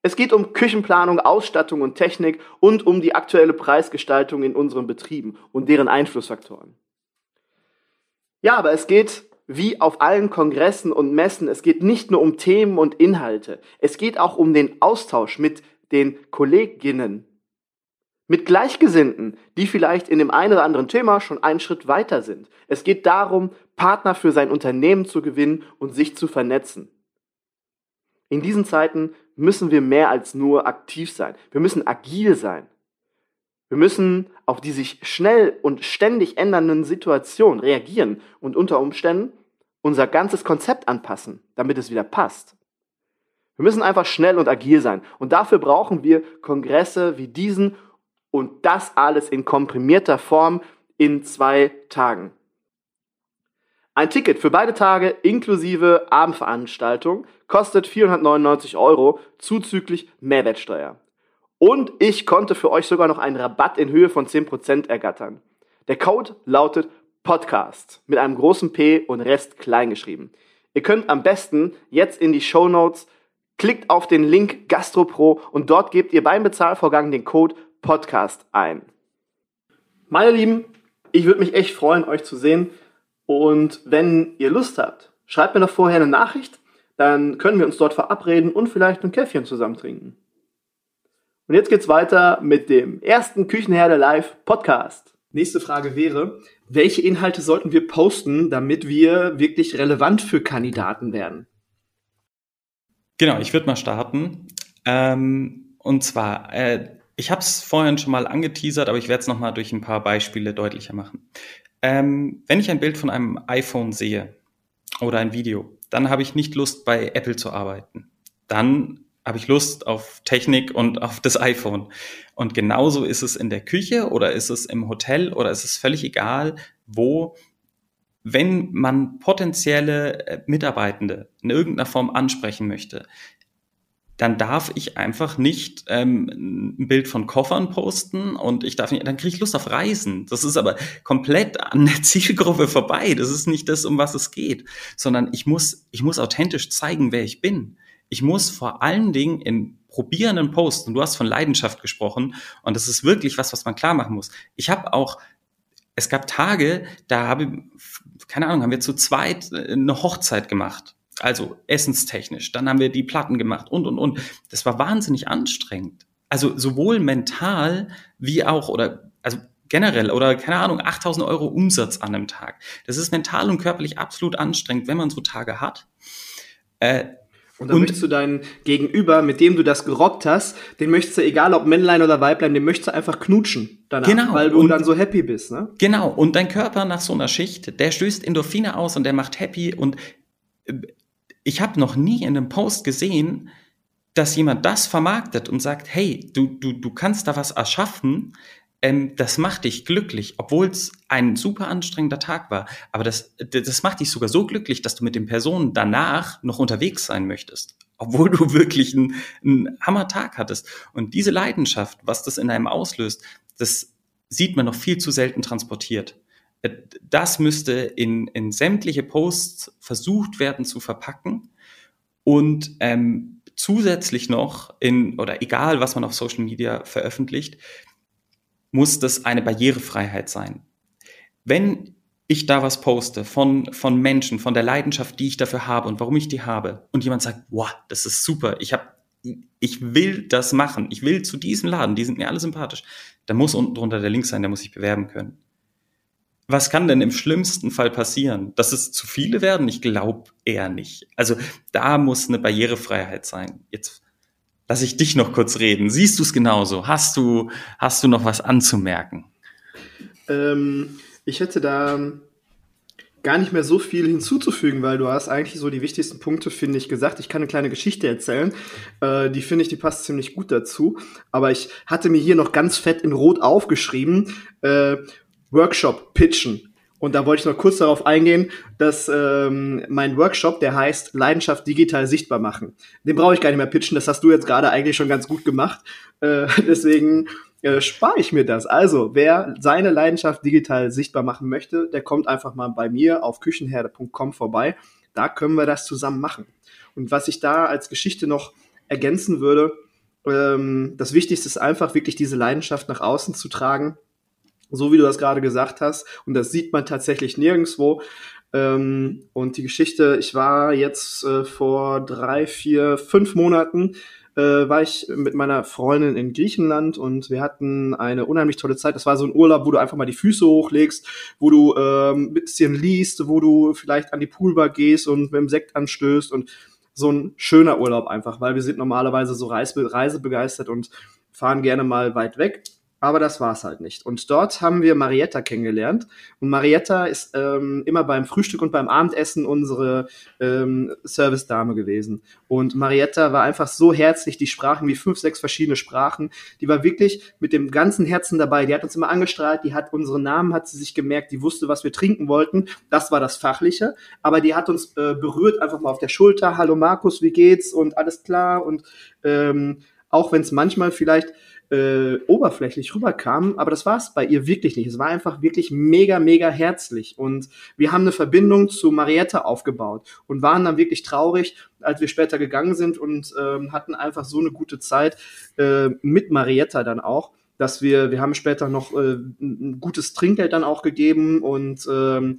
Es geht um Küchenplanung, Ausstattung und Technik und um die aktuelle Preisgestaltung in unseren Betrieben und deren Einflussfaktoren. Ja, aber es geht wie auf allen Kongressen und Messen, es geht nicht nur um Themen und Inhalte, es geht auch um den Austausch mit den Kolleginnen, mit Gleichgesinnten, die vielleicht in dem einen oder anderen Thema schon einen Schritt weiter sind. Es geht darum, Partner für sein Unternehmen zu gewinnen und sich zu vernetzen. In diesen Zeiten müssen wir mehr als nur aktiv sein. Wir müssen agil sein. Wir müssen auf die sich schnell und ständig ändernden Situationen reagieren und unter Umständen unser ganzes Konzept anpassen, damit es wieder passt. Wir müssen einfach schnell und agil sein. Und dafür brauchen wir Kongresse wie diesen und das alles in komprimierter Form in zwei Tagen. Ein Ticket für beide Tage inklusive Abendveranstaltung kostet 499 Euro zuzüglich Mehrwertsteuer. Und ich konnte für euch sogar noch einen Rabatt in Höhe von 10% ergattern. Der Code lautet Podcast mit einem großen P und Rest kleingeschrieben. Ihr könnt am besten jetzt in die Show Notes, klickt auf den Link GastroPro und dort gebt ihr beim Bezahlvorgang den Code Podcast ein. Meine Lieben, ich würde mich echt freuen, euch zu sehen. Und wenn ihr Lust habt, schreibt mir doch vorher eine Nachricht, dann können wir uns dort verabreden und vielleicht ein Käffchen zusammen trinken. Und jetzt geht's weiter mit dem ersten Küchenherde Live Podcast. Nächste Frage wäre, welche Inhalte sollten wir posten, damit wir wirklich relevant für Kandidaten werden? Genau, ich würde mal starten. Ähm, und zwar, äh, ich habe es vorhin schon mal angeteasert, aber ich werde es nochmal durch ein paar Beispiele deutlicher machen. Ähm, wenn ich ein Bild von einem iPhone sehe oder ein Video, dann habe ich nicht Lust, bei Apple zu arbeiten. Dann habe ich Lust auf Technik und auf das iPhone. Und genauso ist es in der Küche oder ist es im Hotel oder ist es völlig egal, wo, wenn man potenzielle äh, Mitarbeitende in irgendeiner Form ansprechen möchte, dann darf ich einfach nicht ähm, ein Bild von Koffern posten und ich darf nicht, dann kriege ich Lust auf Reisen. Das ist aber komplett an der Zielgruppe vorbei. Das ist nicht das, um was es geht, sondern ich muss, ich muss authentisch zeigen, wer ich bin ich muss vor allen Dingen in probierenden Posts, und du hast von Leidenschaft gesprochen, und das ist wirklich was, was man klar machen muss. Ich habe auch, es gab Tage, da habe, keine Ahnung, haben wir zu zweit eine Hochzeit gemacht. Also essenstechnisch. Dann haben wir die Platten gemacht und, und, und. Das war wahnsinnig anstrengend. Also sowohl mental wie auch, oder, also generell oder keine Ahnung, 8000 Euro Umsatz an einem Tag. Das ist mental und körperlich absolut anstrengend, wenn man so Tage hat. Äh, und dann und, möchtest du deinen Gegenüber, mit dem du das gerockt hast, den möchtest du, egal ob Männlein oder Weiblein, den möchtest du einfach knutschen danach, genau, weil du und, dann so happy bist. Ne? Genau, und dein Körper nach so einer Schicht, der stößt Endorphine aus und der macht happy. Und äh, ich habe noch nie in einem Post gesehen, dass jemand das vermarktet und sagt, hey, du, du, du kannst da was erschaffen, ähm, das macht dich glücklich, obwohl es ein super anstrengender Tag war. Aber das, das macht dich sogar so glücklich, dass du mit den Personen danach noch unterwegs sein möchtest. Obwohl du wirklich einen, einen Hammertag hattest. Und diese Leidenschaft, was das in einem auslöst, das sieht man noch viel zu selten transportiert. Äh, das müsste in, in sämtliche Posts versucht werden zu verpacken und ähm, zusätzlich noch in, oder egal was man auf Social Media veröffentlicht, muss das eine Barrierefreiheit sein. Wenn ich da was poste von, von Menschen, von der Leidenschaft, die ich dafür habe und warum ich die habe, und jemand sagt, wow, das ist super, ich habe ich will das machen, ich will zu diesem Laden, die sind mir alle sympathisch, dann muss unten drunter der Link sein, der muss sich bewerben können. Was kann denn im schlimmsten Fall passieren? Dass es zu viele werden? Ich glaube eher nicht. Also da muss eine Barrierefreiheit sein. Jetzt lass ich dich noch kurz reden. Siehst du es genauso? Hast du, hast du noch was anzumerken? Ähm, ich hätte da gar nicht mehr so viel hinzuzufügen, weil du hast eigentlich so die wichtigsten Punkte, finde ich, gesagt. Ich kann eine kleine Geschichte erzählen. Äh, die finde ich, die passt ziemlich gut dazu. Aber ich hatte mir hier noch ganz fett in Rot aufgeschrieben, äh, Workshop pitchen. Und da wollte ich noch kurz darauf eingehen, dass ähm, mein Workshop, der heißt Leidenschaft digital sichtbar machen. Den brauche ich gar nicht mehr pitchen, das hast du jetzt gerade eigentlich schon ganz gut gemacht. Äh, deswegen äh, spare ich mir das. Also, wer seine Leidenschaft digital sichtbar machen möchte, der kommt einfach mal bei mir auf küchenherde.com vorbei. Da können wir das zusammen machen. Und was ich da als Geschichte noch ergänzen würde, ähm, das Wichtigste ist einfach wirklich diese Leidenschaft nach außen zu tragen, so wie du das gerade gesagt hast. Und das sieht man tatsächlich nirgendwo. Ähm, und die Geschichte, ich war jetzt äh, vor drei, vier, fünf Monaten äh, war ich mit meiner Freundin in Griechenland und wir hatten eine unheimlich tolle Zeit. Das war so ein Urlaub, wo du einfach mal die Füße hochlegst, wo du ähm, ein bisschen liest, wo du vielleicht an die Poolbar gehst und mit dem Sekt anstößt und so ein schöner Urlaub einfach, weil wir sind normalerweise so reise reisebegeistert und fahren gerne mal weit weg. Aber das war's halt nicht. Und dort haben wir Marietta kennengelernt. Und Marietta ist ähm, immer beim Frühstück und beim Abendessen unsere ähm, Service-Dame gewesen. Und Marietta war einfach so herzlich, die sprachen wie fünf, sechs verschiedene Sprachen. Die war wirklich mit dem ganzen Herzen dabei. Die hat uns immer angestrahlt, die hat unsere Namen, hat sie sich gemerkt, die wusste, was wir trinken wollten. Das war das Fachliche. Aber die hat uns äh, berührt, einfach mal auf der Schulter. Hallo Markus, wie geht's? Und alles klar. Und ähm, auch wenn es manchmal vielleicht äh, oberflächlich rüberkam, aber das war es bei ihr wirklich nicht. Es war einfach wirklich mega, mega herzlich. Und wir haben eine Verbindung zu Marietta aufgebaut und waren dann wirklich traurig, als wir später gegangen sind und ähm, hatten einfach so eine gute Zeit äh, mit Marietta dann auch dass wir, wir haben später noch äh, ein gutes Trinkgeld dann auch gegeben und ähm,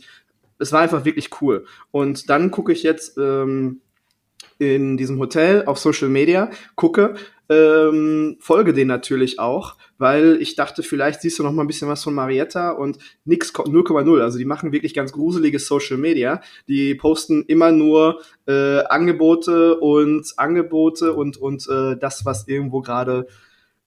es war einfach wirklich cool. Und dann gucke ich jetzt ähm, in diesem Hotel auf Social Media, gucke, ähm, folge den natürlich auch, weil ich dachte, vielleicht siehst du noch mal ein bisschen was von Marietta und nix 0,0. Also die machen wirklich ganz gruselige Social Media. Die posten immer nur äh, Angebote und Angebote und und äh, das, was irgendwo gerade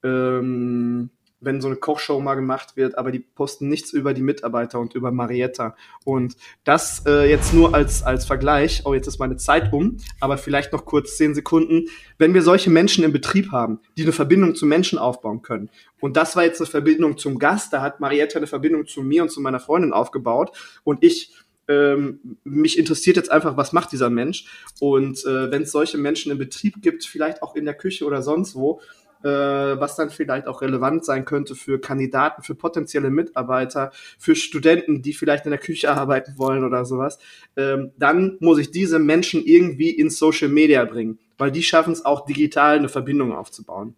ähm, wenn so eine Kochshow mal gemacht wird, aber die posten nichts über die Mitarbeiter und über Marietta. Und das äh, jetzt nur als, als Vergleich, oh, jetzt ist meine Zeit um, aber vielleicht noch kurz zehn Sekunden. Wenn wir solche Menschen im Betrieb haben, die eine Verbindung zu Menschen aufbauen können, und das war jetzt eine Verbindung zum Gast, da hat Marietta eine Verbindung zu mir und zu meiner Freundin aufgebaut und ich ähm, mich interessiert jetzt einfach, was macht dieser Mensch. Und äh, wenn es solche Menschen im Betrieb gibt, vielleicht auch in der Küche oder sonst wo, was dann vielleicht auch relevant sein könnte für Kandidaten, für potenzielle Mitarbeiter, für Studenten, die vielleicht in der Küche arbeiten wollen oder sowas, ähm, dann muss ich diese Menschen irgendwie ins Social Media bringen, weil die schaffen es auch digital eine Verbindung aufzubauen.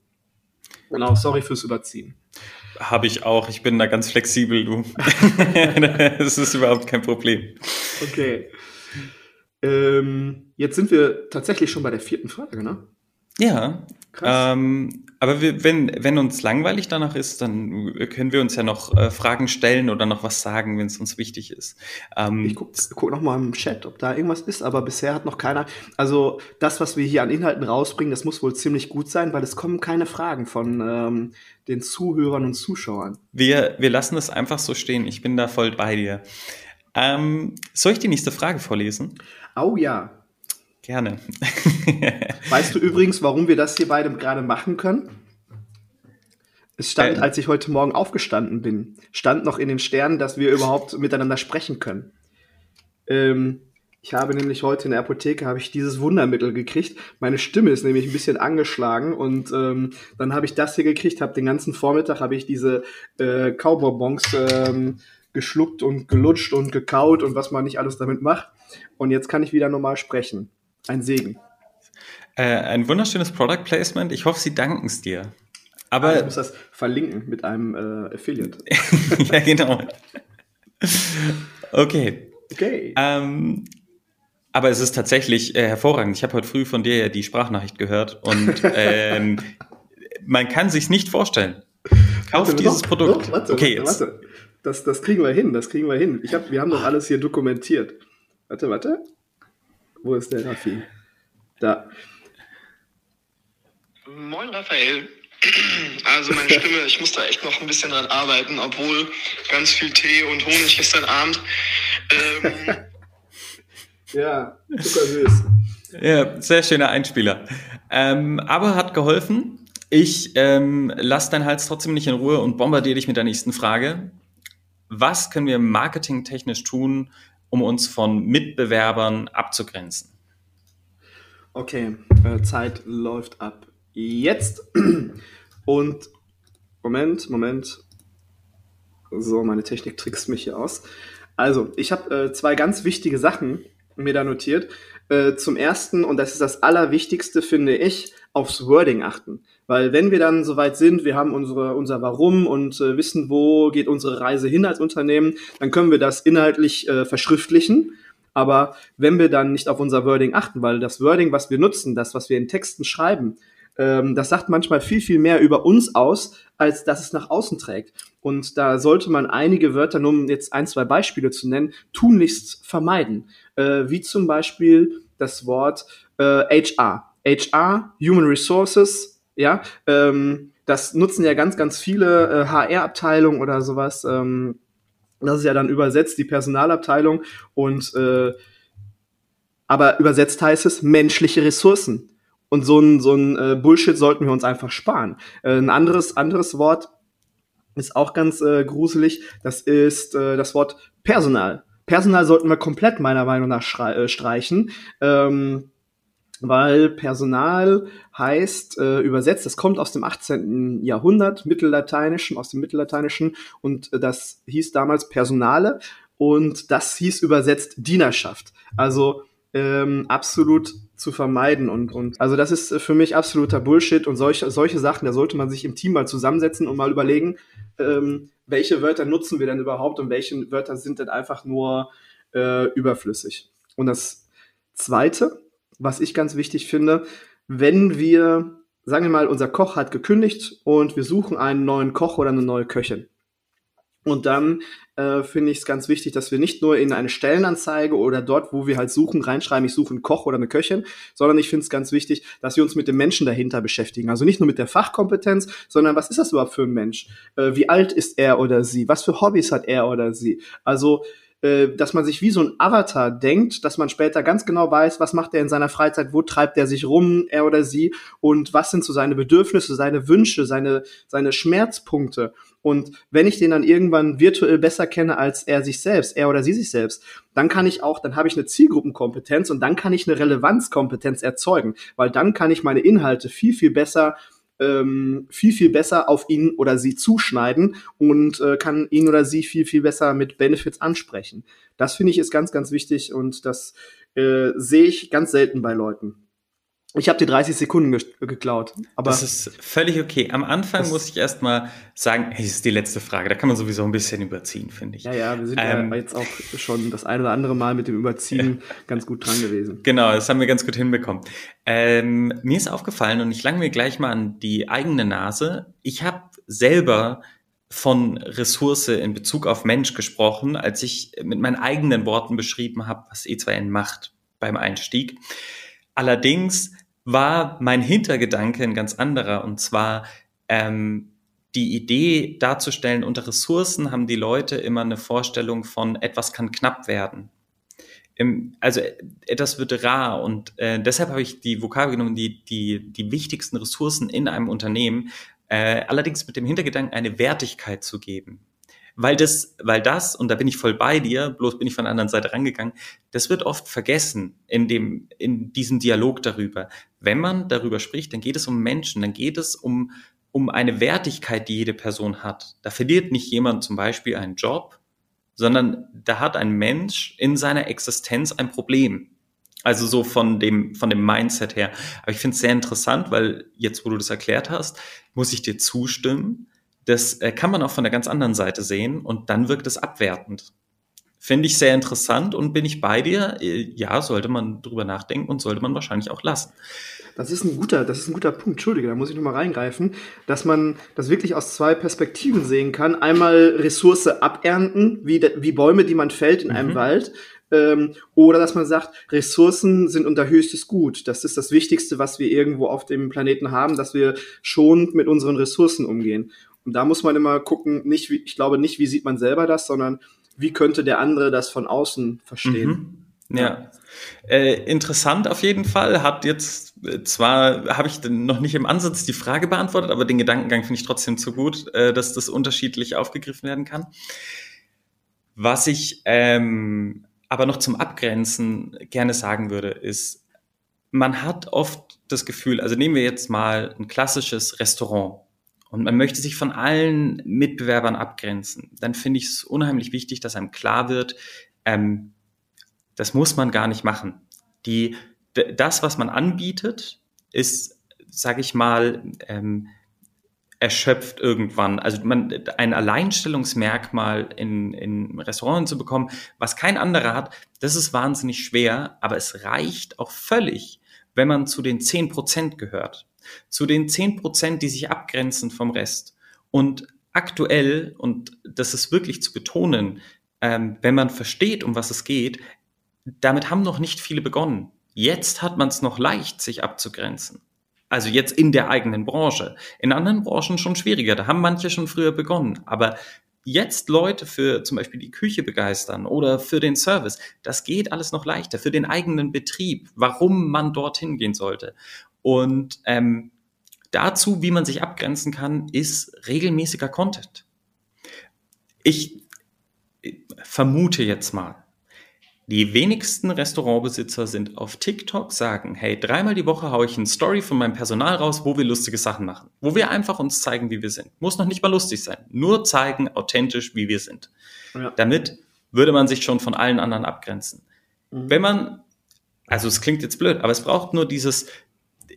Genau, sorry fürs Überziehen. Habe ich auch. Ich bin da ganz flexibel, du. das ist überhaupt kein Problem. Okay. Ähm, jetzt sind wir tatsächlich schon bei der vierten Frage, ne? Ja. Krass. Ähm, aber wir, wenn, wenn uns langweilig danach ist, dann können wir uns ja noch äh, Fragen stellen oder noch was sagen, wenn es uns wichtig ist. Ähm, ich gucke guck noch mal im Chat, ob da irgendwas ist, aber bisher hat noch keiner. Also das, was wir hier an Inhalten rausbringen, das muss wohl ziemlich gut sein, weil es kommen keine Fragen von ähm, den Zuhörern und Zuschauern. Wir, wir lassen es einfach so stehen. Ich bin da voll bei dir. Ähm, soll ich die nächste Frage vorlesen? Oh ja. Gerne. weißt du übrigens, warum wir das hier beide gerade machen können? Es stand, äh. als ich heute Morgen aufgestanden bin, stand noch in den Sternen, dass wir überhaupt miteinander sprechen können. Ähm, ich habe nämlich heute in der Apotheke habe ich dieses Wundermittel gekriegt. Meine Stimme ist nämlich ein bisschen angeschlagen und ähm, dann habe ich das hier gekriegt. Habe den ganzen Vormittag habe ich diese äh, Kaubonbons ähm, geschluckt und gelutscht und gekaut und was man nicht alles damit macht. Und jetzt kann ich wieder normal sprechen. Ein Segen. Äh, ein wunderschönes Product Placement. Ich hoffe, Sie danken es dir. Aber ah, du musst das verlinken mit einem äh, Affiliate. ja, genau. Okay. Okay. Ähm, aber es ist tatsächlich äh, hervorragend. Ich habe heute früh von dir ja die Sprachnachricht gehört und ähm, man kann sich nicht vorstellen. Kauf warte, dieses doch, Produkt. Doch, warte, okay, warte, warte. Das, das kriegen wir hin, das kriegen wir hin. Ich hab, wir haben doch alles hier dokumentiert. Warte, warte. Wo ist der Raffi? Da. Moin, Raphael. Also meine Stimme, ich muss da echt noch ein bisschen dran arbeiten, obwohl ganz viel Tee und Honig gestern Abend. Ähm, ja, super süß. Ja, sehr schöner Einspieler. Ähm, aber hat geholfen. Ich ähm, lass deinen Hals trotzdem nicht in Ruhe und bombardiere dich mit der nächsten Frage. Was können wir marketingtechnisch tun, um uns von Mitbewerbern abzugrenzen. Okay, äh, Zeit läuft ab jetzt. Und Moment, Moment. So, meine Technik trickst mich hier aus. Also, ich habe äh, zwei ganz wichtige Sachen mir da notiert. Äh, zum ersten, und das ist das Allerwichtigste, finde ich, aufs Wording achten. Weil wenn wir dann soweit sind, wir haben unsere, unser Warum und äh, wissen, wo geht unsere Reise hin als Unternehmen, dann können wir das inhaltlich äh, verschriftlichen. Aber wenn wir dann nicht auf unser Wording achten, weil das Wording, was wir nutzen, das, was wir in Texten schreiben, ähm, das sagt manchmal viel, viel mehr über uns aus, als dass es nach außen trägt. Und da sollte man einige Wörter, nur um jetzt ein, zwei Beispiele zu nennen, tunlichst vermeiden. Äh, wie zum Beispiel das Wort äh, HR. HR, Human Resources, ja, ähm, das nutzen ja ganz, ganz viele äh, HR-Abteilungen oder sowas. Ähm, das ist ja dann übersetzt die Personalabteilung und äh, aber übersetzt heißt es menschliche Ressourcen. Und so ein, so ein äh, Bullshit sollten wir uns einfach sparen. Äh, ein anderes, anderes Wort ist auch ganz äh, gruselig. Das ist äh, das Wort Personal. Personal sollten wir komplett meiner Meinung nach äh, streichen. Ähm, weil Personal heißt äh, übersetzt, das kommt aus dem 18. Jahrhundert, Mittellateinischen, aus dem Mittellateinischen und äh, das hieß damals Personale und das hieß übersetzt Dienerschaft. Also ähm, absolut zu vermeiden und, und also das ist für mich absoluter Bullshit und solche, solche Sachen, da sollte man sich im Team mal zusammensetzen und mal überlegen, ähm, welche Wörter nutzen wir denn überhaupt und welche Wörter sind denn einfach nur äh, überflüssig. Und das Zweite, was ich ganz wichtig finde, wenn wir, sagen wir mal, unser Koch hat gekündigt und wir suchen einen neuen Koch oder eine neue Köchin. Und dann äh, finde ich es ganz wichtig, dass wir nicht nur in eine Stellenanzeige oder dort, wo wir halt suchen, reinschreiben, ich suche einen Koch oder eine Köchin, sondern ich finde es ganz wichtig, dass wir uns mit dem Menschen dahinter beschäftigen. Also nicht nur mit der Fachkompetenz, sondern was ist das überhaupt für ein Mensch? Äh, wie alt ist er oder sie? Was für Hobbys hat er oder sie? Also dass man sich wie so ein Avatar denkt, dass man später ganz genau weiß, was macht er in seiner Freizeit, wo treibt er sich rum, er oder sie, und was sind so seine Bedürfnisse, seine Wünsche, seine, seine Schmerzpunkte. Und wenn ich den dann irgendwann virtuell besser kenne als er sich selbst, er oder sie sich selbst, dann kann ich auch, dann habe ich eine Zielgruppenkompetenz und dann kann ich eine Relevanzkompetenz erzeugen, weil dann kann ich meine Inhalte viel, viel besser ähm, viel, viel besser auf ihn oder sie zuschneiden und äh, kann ihn oder sie viel, viel besser mit Benefits ansprechen. Das finde ich ist ganz, ganz wichtig und das äh, sehe ich ganz selten bei Leuten. Ich habe dir 30 Sekunden ge geklaut. Aber das ist völlig okay. Am Anfang muss ich erstmal sagen, hey, das ist die letzte Frage. Da kann man sowieso ein bisschen überziehen, finde ich. Ja, ja, wir sind ähm, ja jetzt auch schon das eine oder andere Mal mit dem Überziehen ganz gut dran gewesen. Genau, das haben wir ganz gut hinbekommen. Ähm, mir ist aufgefallen und ich lang mir gleich mal an die eigene Nase. Ich habe selber von Ressource in Bezug auf Mensch gesprochen, als ich mit meinen eigenen Worten beschrieben habe, was E2N macht beim Einstieg. Allerdings war mein Hintergedanke ein ganz anderer. Und zwar ähm, die Idee darzustellen, unter Ressourcen haben die Leute immer eine Vorstellung von etwas kann knapp werden. Im, also etwas wird rar. Und äh, deshalb habe ich die Vokabel genommen, die, die, die wichtigsten Ressourcen in einem Unternehmen, äh, allerdings mit dem Hintergedanken, eine Wertigkeit zu geben weil das, weil das, und da bin ich voll bei dir, bloß bin ich von der anderen Seite rangegangen, das wird oft vergessen in dem, in diesem Dialog darüber. Wenn man darüber spricht, dann geht es um Menschen, dann geht es um, um eine Wertigkeit, die jede Person hat. Da verliert nicht jemand zum Beispiel einen Job, sondern da hat ein Mensch in seiner Existenz ein Problem. Also so von dem, von dem Mindset her. Aber ich finde es sehr interessant, weil jetzt, wo du das erklärt hast, muss ich dir zustimmen. Das äh, kann man auch von der ganz anderen Seite sehen und dann wirkt es abwertend. Finde ich sehr interessant und bin ich bei dir. Äh, ja, sollte man drüber nachdenken und sollte man wahrscheinlich auch lassen. Das ist ein guter, das ist ein guter Punkt. Entschuldige, da muss ich nochmal reingreifen, dass man das wirklich aus zwei Perspektiven sehen kann. Einmal Ressource abernten, wie, wie Bäume, die man fällt in mhm. einem Wald. Ähm, oder dass man sagt, Ressourcen sind unser höchstes Gut. Das ist das Wichtigste, was wir irgendwo auf dem Planeten haben, dass wir schonend mit unseren Ressourcen umgehen. Und da muss man immer gucken, nicht wie, ich glaube nicht, wie sieht man selber das, sondern wie könnte der andere das von außen verstehen. Mhm. Ja. Äh, interessant auf jeden Fall. Hat jetzt äh, zwar habe ich noch nicht im Ansatz die Frage beantwortet, aber den Gedankengang finde ich trotzdem zu gut, äh, dass das unterschiedlich aufgegriffen werden kann. Was ich ähm, aber noch zum Abgrenzen gerne sagen würde, ist, man hat oft das Gefühl, also nehmen wir jetzt mal ein klassisches Restaurant und man möchte sich von allen Mitbewerbern abgrenzen, dann finde ich es unheimlich wichtig, dass einem klar wird, ähm, das muss man gar nicht machen. Die, das, was man anbietet, ist, sage ich mal, ähm, erschöpft irgendwann. Also man, ein Alleinstellungsmerkmal in, in Restaurants zu bekommen, was kein anderer hat, das ist wahnsinnig schwer, aber es reicht auch völlig, wenn man zu den zehn Prozent gehört. Zu den zehn Prozent, die sich abgrenzen vom Rest. Und aktuell, und das ist wirklich zu betonen, ähm, wenn man versteht, um was es geht, damit haben noch nicht viele begonnen. Jetzt hat man es noch leicht, sich abzugrenzen. Also jetzt in der eigenen Branche. In anderen Branchen schon schwieriger. Da haben manche schon früher begonnen. Aber jetzt Leute für zum Beispiel die Küche begeistern oder für den Service, das geht alles noch leichter. Für den eigenen Betrieb, warum man dorthin gehen sollte. Und ähm, dazu, wie man sich abgrenzen kann, ist regelmäßiger Content. Ich vermute jetzt mal, die wenigsten Restaurantbesitzer sind auf TikTok, sagen, hey, dreimal die Woche haue ich eine Story von meinem Personal raus, wo wir lustige Sachen machen. Wo wir einfach uns zeigen, wie wir sind. Muss noch nicht mal lustig sein. Nur zeigen, authentisch, wie wir sind. Ja. Damit würde man sich schon von allen anderen abgrenzen. Mhm. Wenn man, also es klingt jetzt blöd, aber es braucht nur dieses,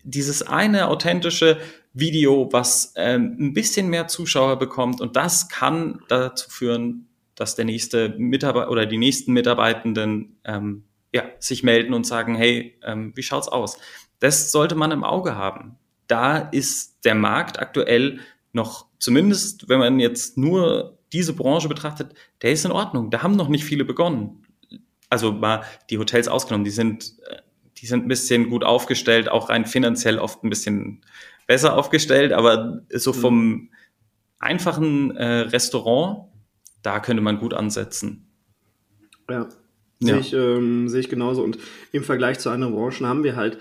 dieses eine authentische Video, was ähm, ein bisschen mehr Zuschauer bekommt und das kann dazu führen, dass der nächste Mitarbeiter oder die nächsten Mitarbeitenden ähm, ja, sich melden und sagen, hey, ähm, wie schaut's aus? Das sollte man im Auge haben. Da ist der Markt aktuell noch, zumindest wenn man jetzt nur diese Branche betrachtet, der ist in Ordnung. Da haben noch nicht viele begonnen. Also mal die Hotels ausgenommen, die sind, äh, die sind ein bisschen gut aufgestellt, auch rein finanziell oft ein bisschen besser aufgestellt, aber so mhm. vom einfachen äh, Restaurant da könnte man gut ansetzen. Ja, ja. sehe ich, ähm, seh ich genauso. Und im Vergleich zu anderen Branchen haben wir halt,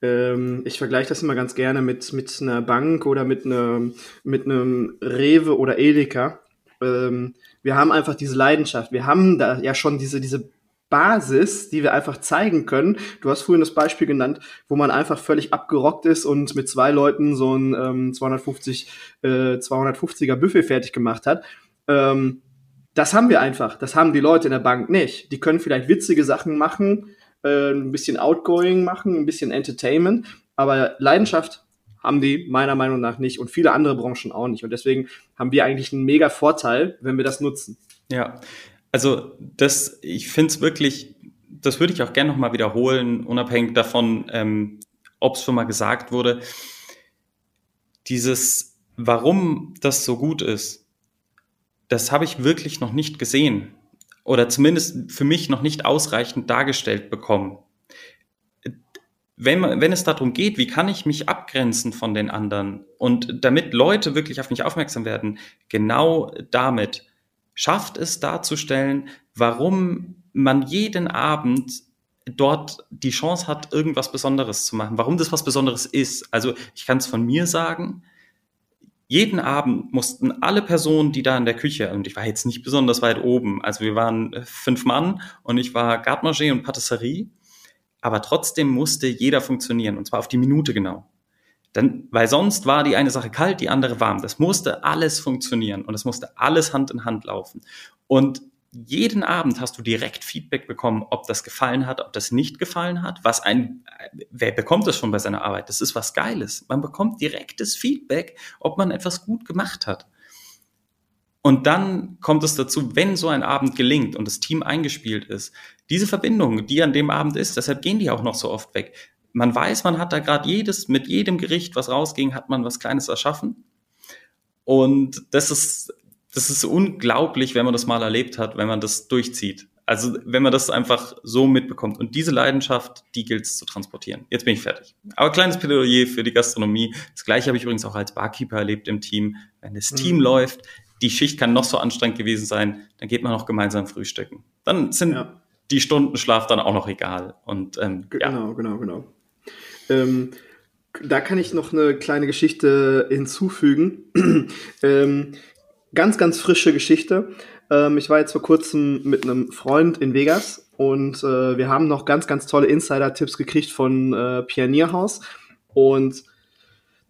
ähm, ich vergleiche das immer ganz gerne mit, mit einer Bank oder mit, einer, mit einem Rewe oder Edeka. Ähm, wir haben einfach diese Leidenschaft. Wir haben da ja schon diese, diese Basis, die wir einfach zeigen können. Du hast vorhin das Beispiel genannt, wo man einfach völlig abgerockt ist und mit zwei Leuten so ein ähm, 250, äh, 250er Buffet fertig gemacht hat. Ähm, das haben wir einfach. Das haben die Leute in der Bank nicht. Die können vielleicht witzige Sachen machen, äh, ein bisschen Outgoing machen, ein bisschen Entertainment, aber Leidenschaft haben die meiner Meinung nach nicht und viele andere Branchen auch nicht. Und deswegen haben wir eigentlich einen mega Vorteil, wenn wir das nutzen. Ja, also das, ich finde es wirklich, das würde ich auch gerne nochmal wiederholen, unabhängig davon, ähm, ob es schon mal gesagt wurde. Dieses, warum das so gut ist, das habe ich wirklich noch nicht gesehen oder zumindest für mich noch nicht ausreichend dargestellt bekommen. Wenn, wenn es darum geht, wie kann ich mich abgrenzen von den anderen und damit Leute wirklich auf mich aufmerksam werden, genau damit schafft es darzustellen, warum man jeden Abend dort die Chance hat, irgendwas Besonderes zu machen, warum das was Besonderes ist. Also ich kann es von mir sagen, jeden Abend mussten alle Personen, die da in der Küche, und ich war jetzt nicht besonders weit oben, also wir waren fünf Mann und ich war Garde und Patisserie, aber trotzdem musste jeder funktionieren und zwar auf die Minute genau. Dann, weil sonst war die eine Sache kalt, die andere warm. Das musste alles funktionieren und es musste alles Hand in Hand laufen. Und jeden Abend hast du direkt Feedback bekommen, ob das gefallen hat, ob das nicht gefallen hat. Was ein, wer bekommt das schon bei seiner Arbeit? Das ist was Geiles. Man bekommt direktes Feedback, ob man etwas gut gemacht hat. Und dann kommt es dazu, wenn so ein Abend gelingt und das Team eingespielt ist, diese Verbindung, die an dem Abend ist, deshalb gehen die auch noch so oft weg. Man weiß, man hat da gerade jedes, mit jedem Gericht, was rausging, hat man was Kleines erschaffen. Und das ist das ist unglaublich, wenn man das mal erlebt hat, wenn man das durchzieht. Also wenn man das einfach so mitbekommt. Und diese Leidenschaft, die gilt es zu transportieren. Jetzt bin ich fertig. Aber kleines Plädoyer für die Gastronomie. Das gleiche habe ich übrigens auch als Barkeeper erlebt im Team. Wenn das mhm. Team läuft, die Schicht kann noch so anstrengend gewesen sein, dann geht man auch gemeinsam frühstücken. Dann sind ja. die Stunden Schlaf dann auch noch egal. Und ähm, genau, ja. genau, genau. Ähm, da kann ich noch eine kleine Geschichte hinzufügen. ähm, ganz, ganz frische Geschichte. Ähm, ich war jetzt vor kurzem mit einem Freund in Vegas und äh, wir haben noch ganz, ganz tolle Insider-Tipps gekriegt von äh, Pionierhaus. Und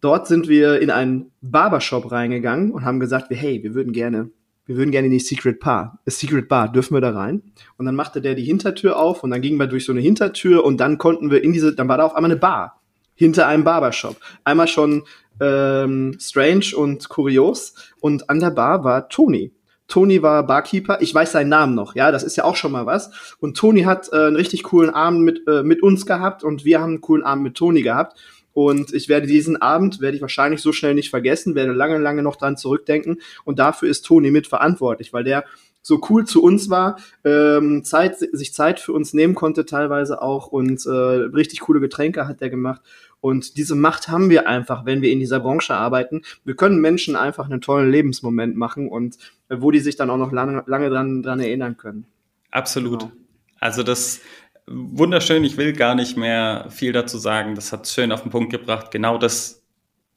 dort sind wir in einen Barbershop reingegangen und haben gesagt, hey, wir würden gerne wir würden gerne in die Secret Bar. A Secret Bar, dürfen wir da rein? Und dann machte der die Hintertür auf und dann gingen wir durch so eine Hintertür und dann konnten wir in diese, dann war da auf einmal eine Bar hinter einem Barbershop. Einmal schon ähm, strange und kurios und an der Bar war Tony. Tony war Barkeeper. Ich weiß seinen Namen noch. Ja, das ist ja auch schon mal was. Und Tony hat äh, einen richtig coolen Abend mit äh, mit uns gehabt und wir haben einen coolen Abend mit Tony gehabt. Und ich werde diesen Abend, werde ich wahrscheinlich so schnell nicht vergessen, werde lange, lange noch dran zurückdenken. Und dafür ist Toni mitverantwortlich, weil der so cool zu uns war, ähm, Zeit, sich Zeit für uns nehmen konnte teilweise auch und äh, richtig coole Getränke hat der gemacht. Und diese Macht haben wir einfach, wenn wir in dieser Branche arbeiten. Wir können Menschen einfach einen tollen Lebensmoment machen und äh, wo die sich dann auch noch lange, lange dran, dran erinnern können. Absolut. Genau. Also das wunderschön. Ich will gar nicht mehr viel dazu sagen. Das hat schön auf den Punkt gebracht. Genau das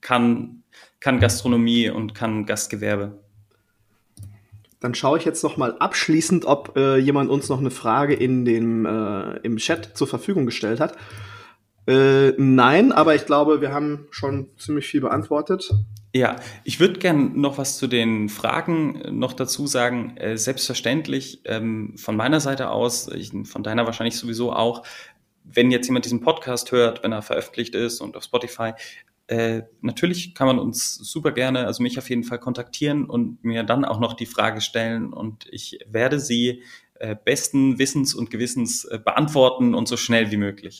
kann, kann Gastronomie und kann Gastgewerbe. Dann schaue ich jetzt noch mal abschließend, ob äh, jemand uns noch eine Frage in dem, äh, im Chat zur Verfügung gestellt hat. Äh, nein, aber ich glaube, wir haben schon ziemlich viel beantwortet. Ja, ich würde gern noch was zu den Fragen noch dazu sagen. Äh, selbstverständlich ähm, von meiner Seite aus, von deiner wahrscheinlich sowieso auch, wenn jetzt jemand diesen Podcast hört, wenn er veröffentlicht ist und auf Spotify, äh, natürlich kann man uns super gerne, also mich auf jeden Fall kontaktieren und mir dann auch noch die Frage stellen und ich werde sie äh, besten Wissens und Gewissens äh, beantworten und so schnell wie möglich.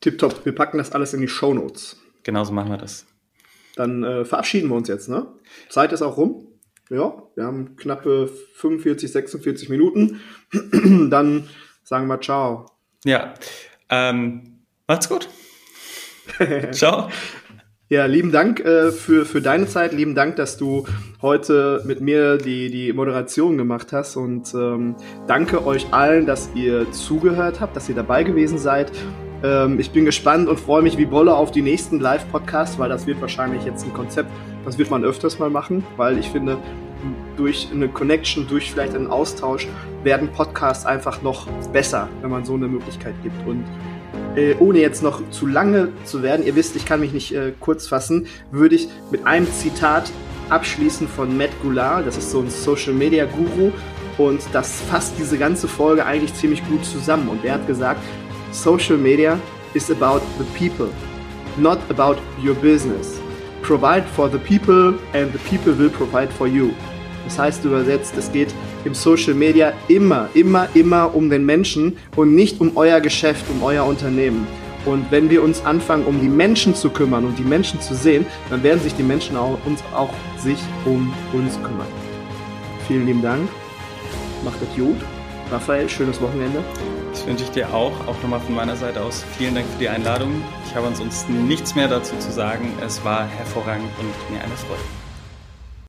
Tipptopp, wir packen das alles in die Show Notes. Genauso machen wir das. Dann äh, verabschieden wir uns jetzt, ne? Zeit ist auch rum. Ja, wir haben knappe 45, 46 Minuten. Dann sagen wir ciao. Ja, ähm, macht's gut. ciao. Ja, lieben Dank äh, für, für deine Zeit. Lieben Dank, dass du heute mit mir die, die Moderation gemacht hast. Und ähm, danke euch allen, dass ihr zugehört habt, dass ihr dabei gewesen seid. Ähm, ich bin gespannt und freue mich wie Bolle auf die nächsten Live-Podcasts, weil das wird wahrscheinlich jetzt ein Konzept, das wird man öfters mal machen, weil ich finde, durch eine Connection, durch vielleicht einen Austausch werden Podcasts einfach noch besser, wenn man so eine Möglichkeit gibt. Und äh, ohne jetzt noch zu lange zu werden, ihr wisst, ich kann mich nicht äh, kurz fassen, würde ich mit einem Zitat abschließen von Matt Goulart, das ist so ein Social Media Guru und das fasst diese ganze Folge eigentlich ziemlich gut zusammen. Und er hat gesagt, Social media is about the people, not about your business. Provide for the people and the people will provide for you. Das heißt übersetzt, es geht im Social Media immer, immer, immer um den Menschen und nicht um euer Geschäft, um euer Unternehmen. Und wenn wir uns anfangen, um die Menschen zu kümmern und die Menschen zu sehen, dann werden sich die Menschen auch, uns auch sich um uns kümmern. Vielen lieben Dank. Macht es gut. Raphael, schönes Wochenende. Wünsche ich dir auch, auch nochmal von meiner Seite aus. Vielen Dank für die Einladung. Ich habe ansonsten nichts mehr dazu zu sagen. Es war hervorragend und mir eine Freude.